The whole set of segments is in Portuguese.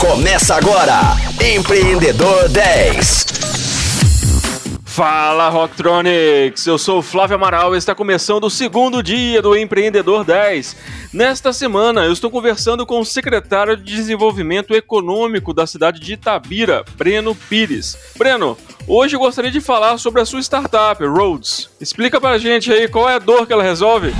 Começa agora, Empreendedor 10. Fala Rocktronics, eu sou o Flávio Amaral e está começando o segundo dia do Empreendedor 10. Nesta semana eu estou conversando com o secretário de Desenvolvimento Econômico da cidade de Itabira, Breno Pires. Breno, hoje eu gostaria de falar sobre a sua startup, Roads. Explica pra gente aí qual é a dor que ela resolve.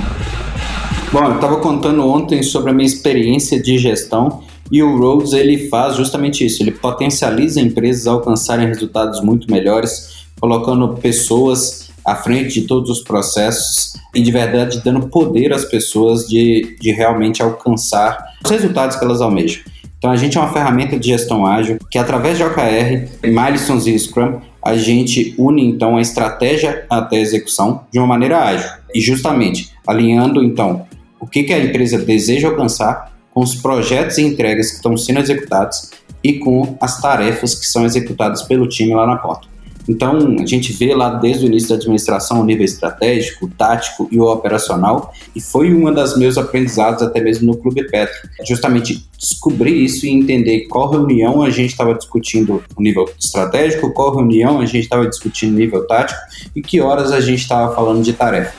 Bom, eu estava contando ontem sobre a minha experiência de gestão e o Roads ele faz justamente isso, ele potencializa empresas a alcançarem resultados muito melhores, colocando pessoas à frente de todos os processos e de verdade dando poder às pessoas de, de realmente alcançar os resultados que elas almejam. Então a gente é uma ferramenta de gestão ágil que através de OKR, Milestones e Scrum, a gente une então a estratégia até a execução de uma maneira ágil e justamente alinhando então o que, que a empresa deseja alcançar com os projetos e entregas que estão sendo executados e com as tarefas que são executadas pelo time lá na ponta. Então, a gente vê lá desde o início da administração o nível estratégico, tático e o operacional, e foi uma das meus aprendizados até mesmo no Clube Petro. Justamente descobrir isso e entender qual reunião a gente estava discutindo o nível estratégico, qual reunião a gente estava discutindo o nível tático e que horas a gente estava falando de tarefa.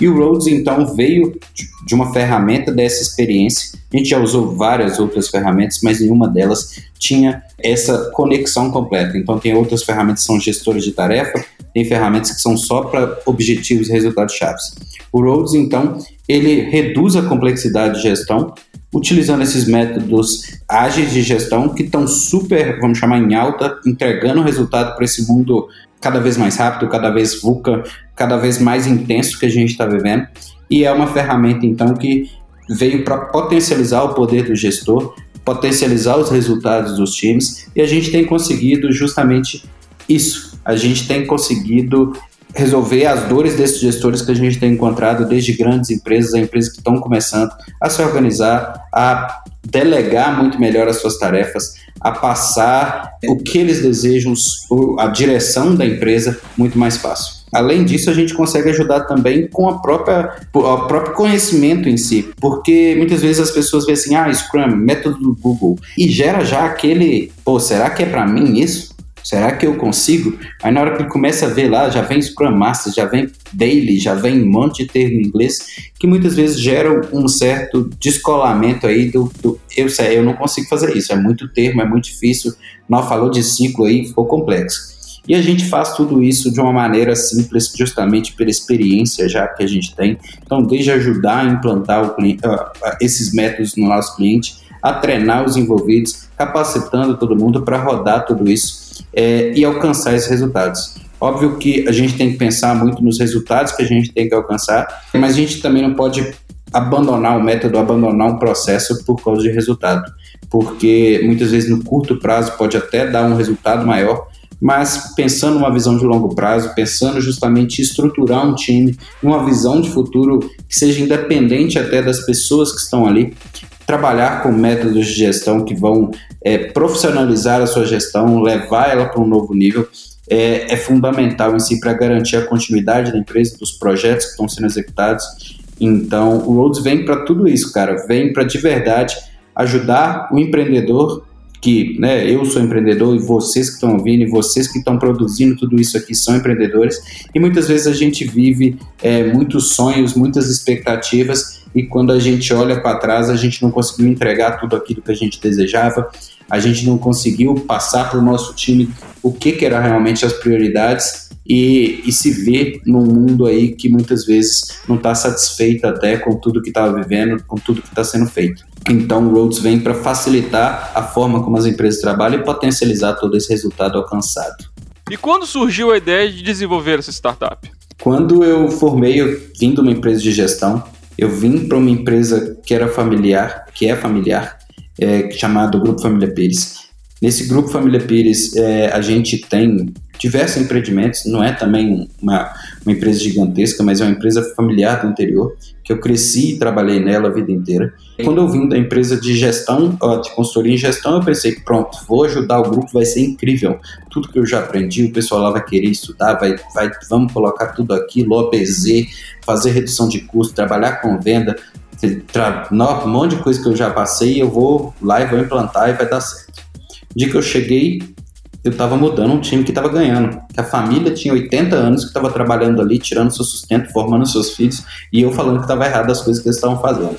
E o Rhodes, então, veio de uma ferramenta dessa experiência. A gente já usou várias outras ferramentas, mas nenhuma delas tinha essa conexão completa. Então, tem outras ferramentas que são gestoras de tarefa, tem ferramentas que são só para objetivos e resultados chaves. O Rhodes, então, ele reduz a complexidade de gestão, utilizando esses métodos ágeis de gestão que estão super, vamos chamar em alta, entregando resultado para esse mundo cada vez mais rápido, cada vez VUCA, cada vez mais intenso que a gente está vivendo. E é uma ferramenta, então, que veio para potencializar o poder do gestor, potencializar os resultados dos times, e a gente tem conseguido justamente isso. A gente tem conseguido resolver as dores desses gestores que a gente tem encontrado desde grandes empresas a empresas que estão começando a se organizar, a delegar muito melhor as suas tarefas, a passar o que eles desejam, a direção da empresa muito mais fácil. Além disso, a gente consegue ajudar também com a própria, o próprio conhecimento em si, porque muitas vezes as pessoas veem assim, ah, Scrum, método do Google, e gera já aquele, pô, será que é para mim isso? Será que eu consigo? Aí na hora que ele começa a ver lá, já vem Scrum Master, já vem Daily, já vem um monte de termo em inglês, que muitas vezes geram um certo descolamento aí do, do eu sei, eu não consigo fazer isso, é muito termo, é muito difícil, não falou de ciclo aí, ficou complexo. E a gente faz tudo isso de uma maneira simples, justamente pela experiência já que a gente tem. Então, desde ajudar a implantar cliente, uh, esses métodos no nosso cliente, a treinar os envolvidos, capacitando todo mundo para rodar tudo isso é, e alcançar esses resultados. Óbvio que a gente tem que pensar muito nos resultados que a gente tem que alcançar, mas a gente também não pode abandonar o método, abandonar um processo por causa de resultado, porque muitas vezes no curto prazo pode até dar um resultado maior, mas pensando numa visão de longo prazo, pensando justamente em estruturar um time, uma visão de futuro que seja independente até das pessoas que estão ali, trabalhar com métodos de gestão que vão é, profissionalizar a sua gestão, levar ela para um novo nível, é, é fundamental em si para garantir a continuidade da empresa, dos projetos que estão sendo executados. Então, o Rhodes vem para tudo isso, cara, vem para de verdade ajudar o empreendedor que né, eu sou empreendedor e vocês que estão ouvindo e vocês que estão produzindo tudo isso aqui são empreendedores e muitas vezes a gente vive é, muitos sonhos, muitas expectativas e quando a gente olha para trás a gente não conseguiu entregar tudo aquilo que a gente desejava, a gente não conseguiu passar para o nosso time o que, que era realmente as prioridades e, e se ver num mundo aí que muitas vezes não está satisfeito até com tudo que estava vivendo, com tudo que está sendo feito. Então, o Roads vem para facilitar a forma como as empresas trabalham e potencializar todo esse resultado alcançado. E quando surgiu a ideia de desenvolver essa startup? Quando eu formei, eu vim de uma empresa de gestão, eu vim para uma empresa que era familiar, que é familiar, é, chamado Grupo Família Pires. Nesse Grupo Família Pires, é, a gente tem diversos empreendimentos, não é também uma, uma empresa gigantesca, mas é uma empresa familiar do interior, que eu cresci e trabalhei nela a vida inteira. Quando eu vim da empresa de gestão, de consultoria em gestão, eu pensei que pronto, vou ajudar o grupo, vai ser incrível. Tudo que eu já aprendi, o pessoal lá vai querer estudar, vai, vai, vamos colocar tudo aqui, OBZ, fazer redução de custo, trabalhar com venda, um monte de coisa que eu já passei, eu vou lá e vou implantar e vai dar certo. Dia que eu cheguei, eu estava mudando um time que estava ganhando. Que a família tinha 80 anos que estava trabalhando ali, tirando seu sustento, formando seus filhos, e eu falando que estava errado as coisas que eles estavam fazendo.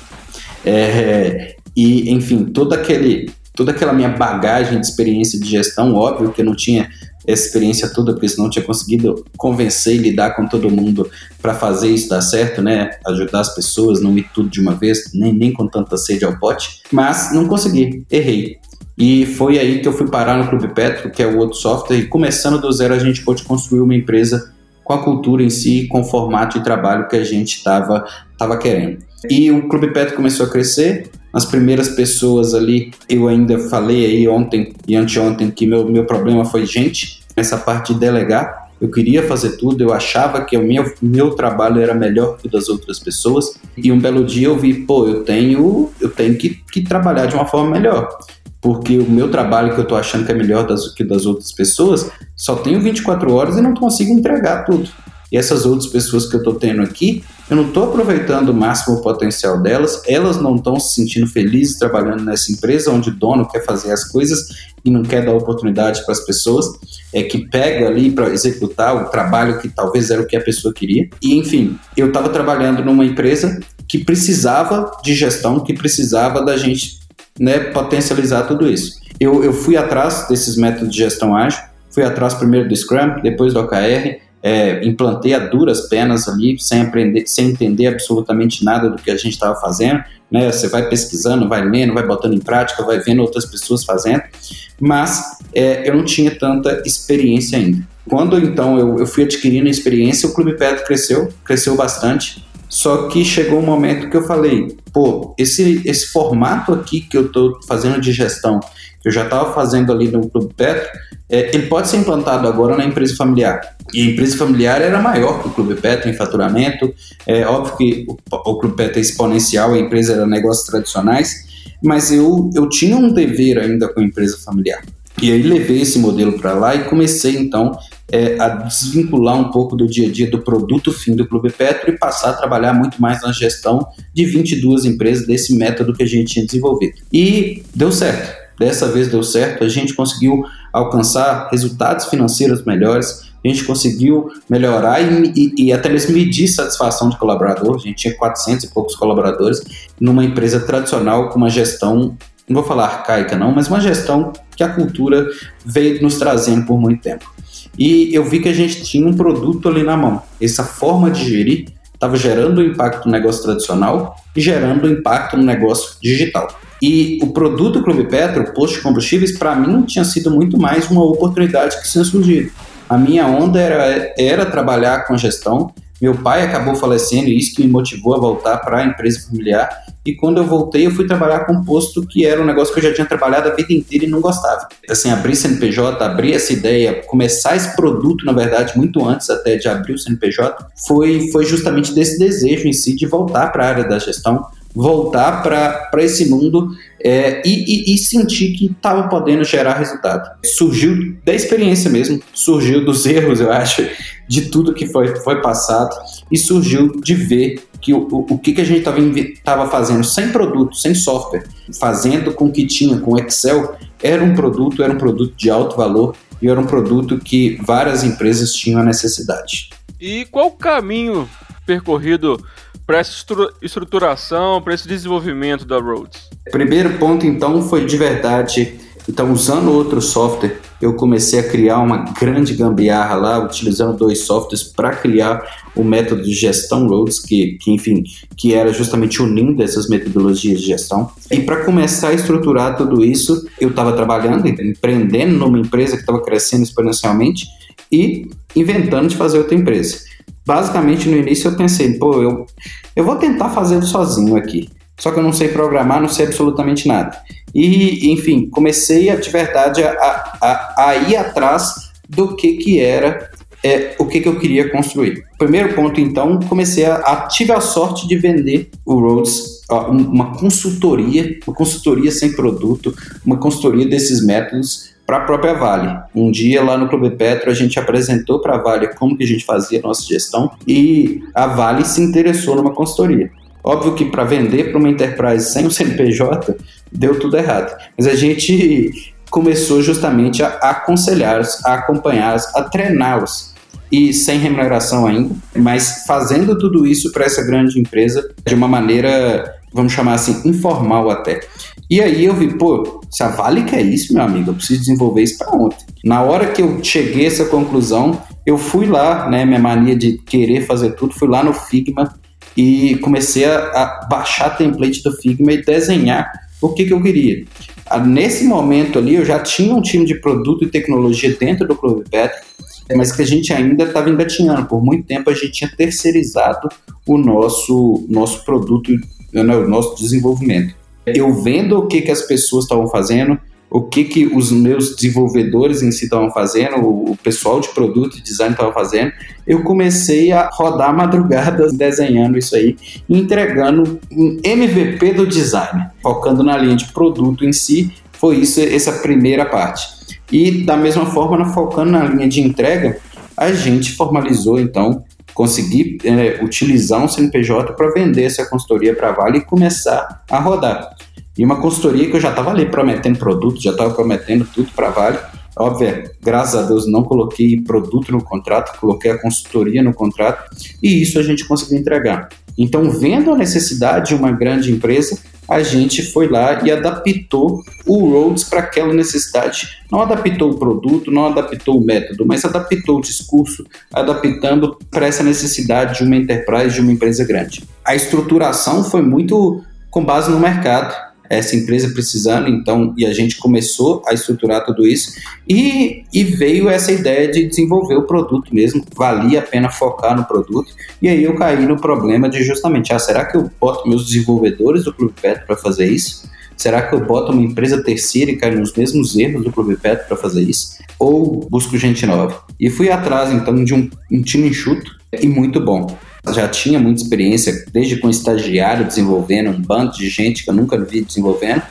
É, e, enfim, todo aquele, toda aquela minha bagagem de experiência de gestão, óbvio que eu não tinha essa experiência toda, porque senão eu tinha conseguido convencer e lidar com todo mundo para fazer isso dar certo, né? Ajudar as pessoas, não ir tudo de uma vez, nem, nem com tanta sede ao pote. Mas não consegui, errei. E foi aí que eu fui parar no Clube Petro, que é o outro software, e começando do zero a gente pôde construir uma empresa com a cultura em si, com o formato de trabalho que a gente estava tava querendo. E o Clube Petro começou a crescer, as primeiras pessoas ali, eu ainda falei aí ontem e anteontem que meu, meu problema foi gente, essa parte de delegar. Eu queria fazer tudo, eu achava que o meu, meu trabalho era melhor que o das outras pessoas. E um belo dia eu vi, pô, eu tenho, eu tenho que, que trabalhar de uma forma melhor porque o meu trabalho que eu estou achando que é melhor das, que das outras pessoas, só tenho 24 horas e não consigo entregar tudo. E essas outras pessoas que eu estou tendo aqui, eu não estou aproveitando o máximo o potencial delas, elas não estão se sentindo felizes trabalhando nessa empresa onde o dono quer fazer as coisas e não quer dar oportunidade para as pessoas, é que pega ali para executar o trabalho que talvez era o que a pessoa queria. E enfim, eu estava trabalhando numa empresa que precisava de gestão, que precisava da gente né, potencializar tudo isso. Eu, eu fui atrás desses métodos de gestão ágil, fui atrás primeiro do Scrum, depois do OKR, é, implantei a duras penas ali, sem aprender, sem entender absolutamente nada do que a gente estava fazendo. Né? Você vai pesquisando, vai lendo, vai botando em prática, vai vendo outras pessoas fazendo, mas é, eu não tinha tanta experiência ainda. Quando então eu, eu fui adquirindo experiência, o Clube Petro cresceu, cresceu bastante. Só que chegou um momento que eu falei, pô, esse, esse formato aqui que eu estou fazendo de gestão, que eu já estava fazendo ali no Clube Petro, é, ele pode ser implantado agora na empresa familiar. E a empresa familiar era maior que o Clube Petro em faturamento. É óbvio que o, o Clube Petro é exponencial, a empresa era negócios tradicionais, mas eu, eu tinha um dever ainda com a empresa familiar. E aí levei esse modelo para lá e comecei então é, a desvincular um pouco do dia a dia do produto fim do Clube Petro e passar a trabalhar muito mais na gestão de 22 empresas desse método que a gente tinha desenvolvido. E deu certo. Dessa vez deu certo, a gente conseguiu alcançar resultados financeiros melhores, a gente conseguiu melhorar e, e, e, até mesmo medir satisfação de colaborador. A gente tinha 400 e poucos colaboradores numa empresa tradicional com uma gestão, não vou falar arcaica não, mas uma gestão que a cultura veio nos trazendo por muito tempo. E eu vi que a gente tinha um produto ali na mão. Essa forma de gerir estava gerando impacto no negócio tradicional e gerando impacto no negócio digital. E o produto Clube Petro, posto de combustíveis, para mim tinha sido muito mais uma oportunidade que tinha surgido. A minha onda era, era trabalhar com gestão, meu pai acabou falecendo e isso que me motivou a voltar para a empresa familiar. E quando eu voltei, eu fui trabalhar com um posto que era um negócio que eu já tinha trabalhado a vida inteira e não gostava. Assim, abrir CNPJ, abrir essa ideia, começar esse produto, na verdade, muito antes até de abrir o CNPJ, foi, foi justamente desse desejo em si de voltar para a área da gestão, voltar para esse mundo é, e, e, e, sentir que estava podendo gerar resultado. Surgiu da experiência mesmo, surgiu dos erros, eu acho, de tudo que foi, foi passado e surgiu de ver que o, o, o que, que a gente estava fazendo sem produto, sem software, fazendo com o que tinha, com Excel, era um produto, era um produto de alto valor e era um produto que várias empresas tinham a necessidade. E qual o caminho percorrido para essa estruturação, para esse desenvolvimento da Rhodes? Primeiro ponto, então, foi de verdade. Então, usando outro software, eu comecei a criar uma grande gambiarra lá, utilizando dois softwares para criar o método de gestão Rhodes, que, que, enfim, que era justamente unindo essas metodologias de gestão. E para começar a estruturar tudo isso, eu estava trabalhando, empreendendo numa empresa que estava crescendo exponencialmente e inventando de fazer outra empresa basicamente no início eu pensei, pô, eu, eu vou tentar fazer sozinho aqui. Só que eu não sei programar, não sei absolutamente nada. E, enfim, comecei a, de verdade a, a, a ir atrás do que, que era é, o que, que eu queria construir. Primeiro ponto, então, comecei a, a tive a sorte de vender o Rhodes, uma consultoria, uma consultoria sem produto, uma consultoria desses métodos para a própria Vale. Um dia lá no Clube Petro a gente apresentou para a Vale como que a gente fazia a nossa gestão e a Vale se interessou numa consultoria. Óbvio que para vender para uma enterprise sem o CNPJ, deu tudo errado. Mas a gente começou justamente a aconselhá-los, a acompanhá-los, a treiná-los. E sem remuneração ainda, mas fazendo tudo isso para essa grande empresa de uma maneira, vamos chamar assim, informal até. E aí eu vi, pô, se a Vale quer isso, meu amigo, eu preciso desenvolver isso para ontem. Na hora que eu cheguei a essa conclusão, eu fui lá, né, minha mania de querer fazer tudo, fui lá no Figma e comecei a, a baixar template do Figma e desenhar o que, que eu queria. Ah, nesse momento ali, eu já tinha um time de produto e tecnologia dentro do Clube Petro, mas que a gente ainda estava engatinhando. Por muito tempo, a gente tinha terceirizado o nosso, nosso produto, né, o nosso desenvolvimento. Eu vendo o que, que as pessoas estavam fazendo, o que, que os meus desenvolvedores em si estavam fazendo, o, pessoal de produto e design estava fazendo, eu comecei a rodar madrugadas desenhando isso aí, entregando um MVP do design, focando na linha de produto em si. Foi isso, essa primeira parte. E da mesma forma, focando na linha de entrega, a gente formalizou então conseguir é, utilizar um CNPJ para vender essa consultoria para Vale e começar a rodar. E uma consultoria que eu já estava ali prometendo produto, já estava prometendo tudo para Vale. Óbvio, graças a Deus não coloquei produto no contrato, coloquei a consultoria no contrato e isso a gente conseguiu entregar. Então, vendo a necessidade de uma grande empresa, a gente foi lá e adaptou o Rhodes para aquela necessidade. Não adaptou o produto, não adaptou o método, mas adaptou o discurso, adaptando para essa necessidade de uma enterprise, de uma empresa grande. A estruturação foi muito com base no mercado essa empresa precisando, então, e a gente começou a estruturar tudo isso e, e veio essa ideia de desenvolver o produto mesmo, valia a pena focar no produto, e aí eu caí no problema de justamente, ah, será que eu boto meus desenvolvedores do Clube Petro para fazer isso? Será que eu boto uma empresa terceira e caio nos mesmos erros do Clube Petro para fazer isso? Ou busco gente nova? E fui atrás, então, de um, um time enxuto e muito bom já tinha muita experiência, desde com estagiário desenvolvendo, um bando de gente que eu nunca vi desenvolvendo.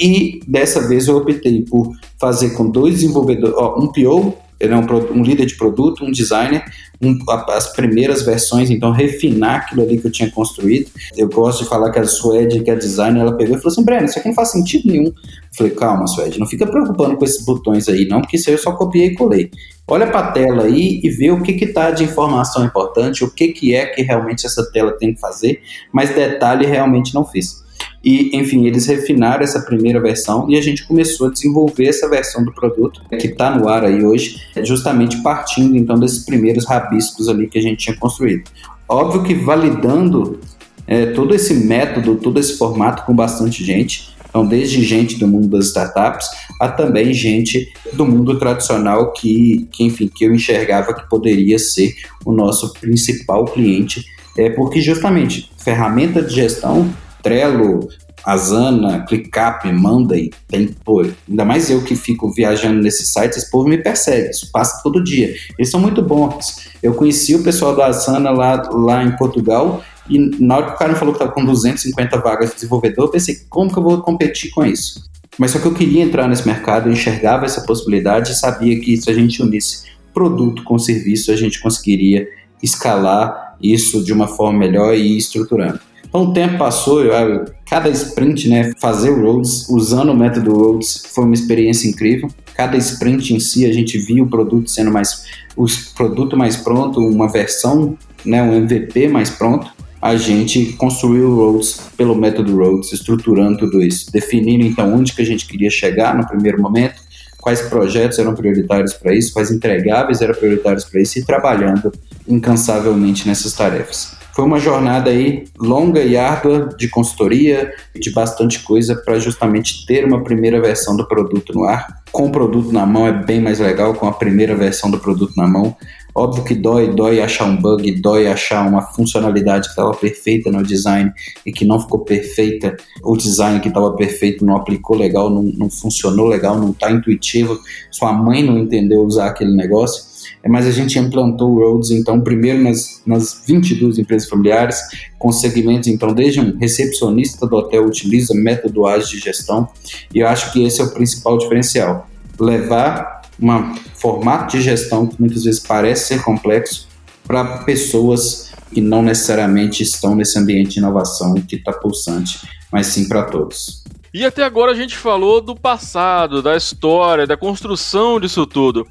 E dessa vez eu optei por fazer com dois desenvolvedores, ó, um PO, ele é um, um, líder de produto, um designer, um, as primeiras versões, então refinar aquilo ali que eu tinha construído. Eu gosto de falar que a Suede, que é designer, ela pegou e falou assim: Breno, isso aqui não faz sentido nenhum. Eu falei: calma, Suede, não fica preocupando com esses botões aí, não, porque isso aí eu só copiei e colei. Olha para a tela aí e vê o que está de informação importante, o que, que é que realmente essa tela tem que fazer, mas detalhe realmente não fiz. E, enfim, eles refinaram essa primeira versão e a gente começou a desenvolver essa versão do produto que está no ar aí hoje, justamente partindo então desses primeiros rabiscos ali que a gente tinha construído. Óbvio que validando é, todo esse método, todo esse formato com bastante gente, então, desde gente do mundo das startups a também gente do mundo tradicional que, que enfim, que eu enxergava que poderia ser o nosso principal cliente, é porque justamente ferramenta de gestão Trello, Asana, ClickUp, Monday, tem, pô, ainda mais eu que fico viajando nesses sites, esse povo me persegue, isso passa todo dia. Eles são muito bons. Eu conheci o pessoal da Asana lá, lá em Portugal e na hora que o cara me falou que estava com 250 vagas de desenvolvedor, eu pensei, como que eu vou competir com isso? Mas só que eu queria entrar nesse mercado, eu enxergava essa possibilidade e sabia que se a gente unisse produto com serviço, a gente conseguiria escalar isso de uma forma melhor e estruturando. Então o tempo passou, eu, cada sprint, né, fazer o Roads usando o método Roads foi uma experiência incrível. Cada sprint em si a gente via o produto sendo mais o produto mais pronto, uma versão, né, um MVP mais pronto. A gente construiu o Roads pelo método Roads, estruturando tudo isso, definindo então onde que a gente queria chegar no primeiro momento, quais projetos eram prioritários para isso, quais entregáveis eram prioritários para isso e trabalhando incansavelmente nessas tarefas. Foi uma jornada aí longa e árdua de consultoria, de bastante coisa para justamente ter uma primeira versão do produto no ar. Com o produto na mão é bem mais legal, com a primeira versão do produto na mão. Óbvio que dói, dói achar um bug, dói achar uma funcionalidade que estava perfeita no design e que não ficou perfeita. O design que estava perfeito não aplicou legal, não, não funcionou legal, não está intuitivo. Sua mãe não entendeu usar aquele negócio. É, mas a gente implantou o Roads, então, primeiro nas, nas 22 empresas familiares, com segmentos, então, desde um recepcionista do hotel utiliza método ágil de gestão, e eu acho que esse é o principal diferencial. Levar um formato de gestão que muitas vezes parece ser complexo para pessoas que não necessariamente estão nesse ambiente de inovação que está pulsante, mas sim para todos. E até agora a gente falou do passado, da história, da construção disso tudo.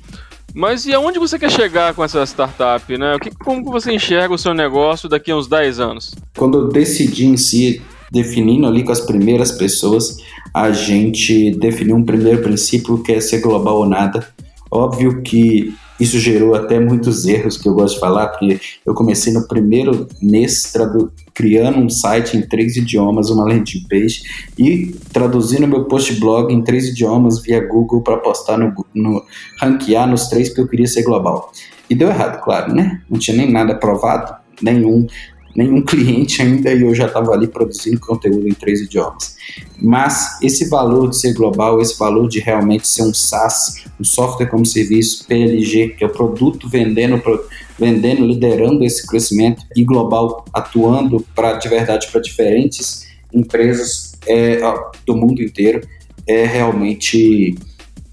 Mas e aonde você quer chegar com essa startup, né? O que, como você enxerga o seu negócio daqui a uns 10 anos? Quando eu decidi em si, definindo ali com as primeiras pessoas, a gente definiu um primeiro princípio que é ser global ou nada. Óbvio que isso gerou até muitos erros que eu gosto de falar, porque eu comecei no primeiro mês criando um site em três idiomas, uma landing page, e traduzindo meu post blog em três idiomas via Google para postar no, no ranquear nos três porque eu queria ser global. E deu errado, claro, né? Não tinha nem nada provado, nenhum nenhum cliente ainda e eu já estava ali produzindo conteúdo em três idiomas. Mas esse valor de ser global, esse valor de realmente ser um SaaS, um software como serviço, PLG, que é o produto vendendo, vendendo, liderando esse crescimento e global, atuando para de verdade para diferentes empresas é, do mundo inteiro, é realmente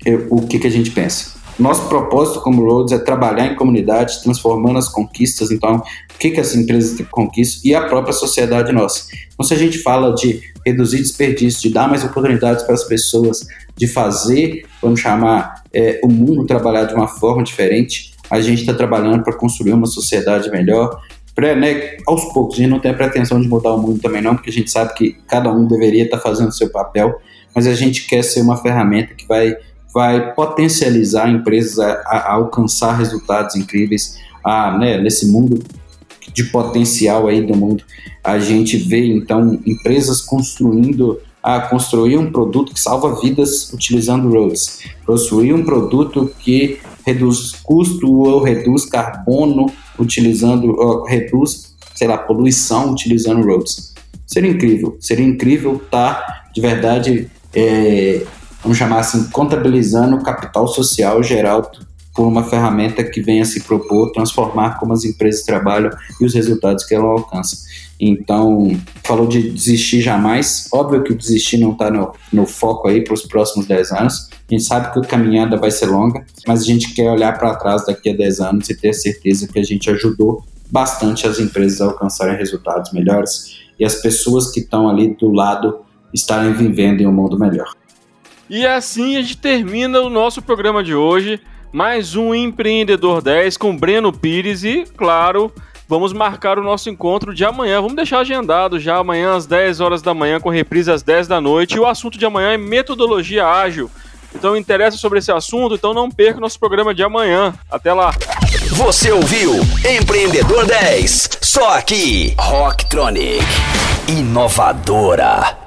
é, o que, que a gente pensa. Nosso propósito como Roads é trabalhar em comunidade, transformando as conquistas. Então, o que, que as empresas conquistam e a própria sociedade nossa. Então, se a gente fala de reduzir desperdício, de dar mais oportunidades para as pessoas, de fazer, vamos chamar, é, o mundo trabalhar de uma forma diferente, a gente está trabalhando para construir uma sociedade melhor. Pra, né, aos poucos, a gente não tem a pretensão de mudar o mundo também, não, porque a gente sabe que cada um deveria estar tá fazendo o seu papel, mas a gente quer ser uma ferramenta que vai vai potencializar empresas a, a alcançar resultados incríveis. Ah, né, nesse mundo de potencial aí do mundo, a gente vê então empresas construindo a construir um produto que salva vidas utilizando roads, construir um produto que reduz custo ou reduz carbono utilizando, ou reduz, sei lá, poluição utilizando roads. Seria incrível, seria incrível estar tá, de verdade é, vamos chamar assim, contabilizando o capital social geral por uma ferramenta que venha se propor transformar como as empresas trabalham e os resultados que ela alcança. Então, falou de desistir jamais. Óbvio que o desistir não está no, no foco aí para os próximos 10 anos. A gente sabe que a caminhada vai ser longa, mas a gente quer olhar para trás daqui a 10 anos e ter certeza que a gente ajudou bastante as empresas a alcançarem resultados melhores e as pessoas que estão ali do lado estarem vivendo em um mundo melhor. E assim a gente termina o nosso programa de hoje. Mais um Empreendedor 10 com Breno Pires e, claro, vamos marcar o nosso encontro de amanhã. Vamos deixar agendado já amanhã às 10 horas da manhã, com reprise às 10 da noite. E o assunto de amanhã é metodologia ágil. Então interessa sobre esse assunto, então não perca o nosso programa de amanhã. Até lá. Você ouviu Empreendedor 10, só aqui, Rocktronic, inovadora.